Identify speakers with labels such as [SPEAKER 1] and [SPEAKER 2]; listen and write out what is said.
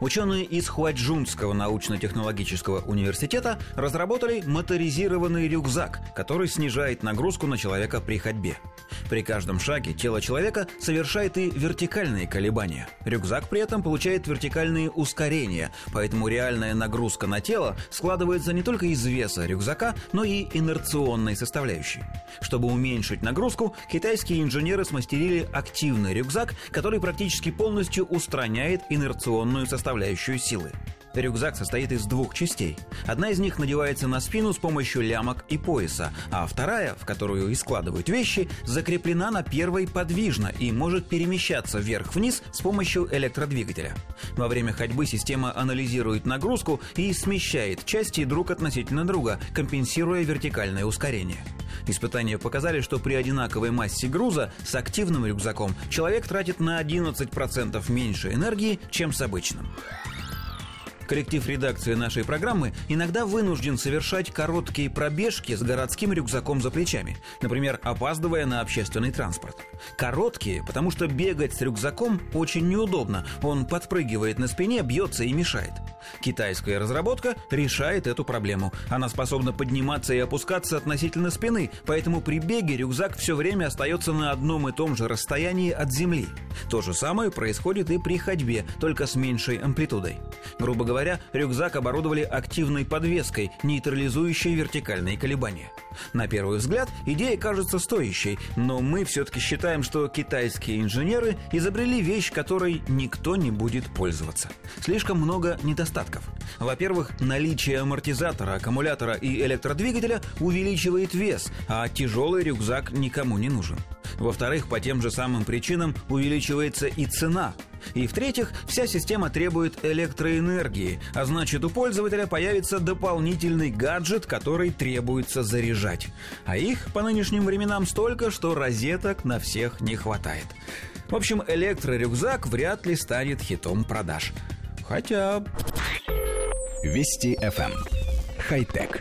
[SPEAKER 1] Ученые из Хуаджунского научно-технологического университета разработали моторизированный рюкзак, который снижает нагрузку на человека при ходьбе. При каждом шаге тело человека совершает и вертикальные колебания. Рюкзак при этом получает вертикальные ускорения, поэтому реальная нагрузка на тело складывается не только из веса рюкзака, но и инерционной составляющей. Чтобы уменьшить нагрузку, китайские инженеры смастерили активный рюкзак, который практически полностью устраняет инерционную составляющую силы. Рюкзак состоит из двух частей. Одна из них надевается на спину с помощью лямок и пояса, а вторая, в которую и складывают вещи, закреплена на первой подвижно и может перемещаться вверх-вниз с помощью электродвигателя. Во время ходьбы система анализирует нагрузку и смещает части друг относительно друга, компенсируя вертикальное ускорение. Испытания показали, что при одинаковой массе груза с активным рюкзаком человек тратит на 11% меньше энергии, чем с обычным. Коллектив редакции нашей программы иногда вынужден совершать короткие пробежки с городским рюкзаком за плечами, например, опаздывая на общественный транспорт. Короткие, потому что бегать с рюкзаком очень неудобно, он подпрыгивает на спине, бьется и мешает. Китайская разработка решает эту проблему. Она способна подниматься и опускаться относительно спины, поэтому при беге рюкзак все время остается на одном и том же расстоянии от земли. То же самое происходит и при ходьбе, только с меньшей амплитудой. Грубо говоря, рюкзак оборудовали активной подвеской, нейтрализующей вертикальные колебания. На первый взгляд идея кажется стоящей, но мы все-таки считаем, что китайские инженеры изобрели вещь, которой никто не будет пользоваться. Слишком много недостатков. Во-первых, наличие амортизатора, аккумулятора и электродвигателя увеличивает вес, а тяжелый рюкзак никому не нужен. Во-вторых, по тем же самым причинам увеличивается и цена. И в-третьих, вся система требует электроэнергии, а значит у пользователя появится дополнительный гаджет, который требуется заряжать. А их по нынешним временам столько, что розеток на всех не хватает. В общем, электрорюкзак вряд ли станет хитом продаж. Хотя...
[SPEAKER 2] Вести FM. Эм. Хай-тек.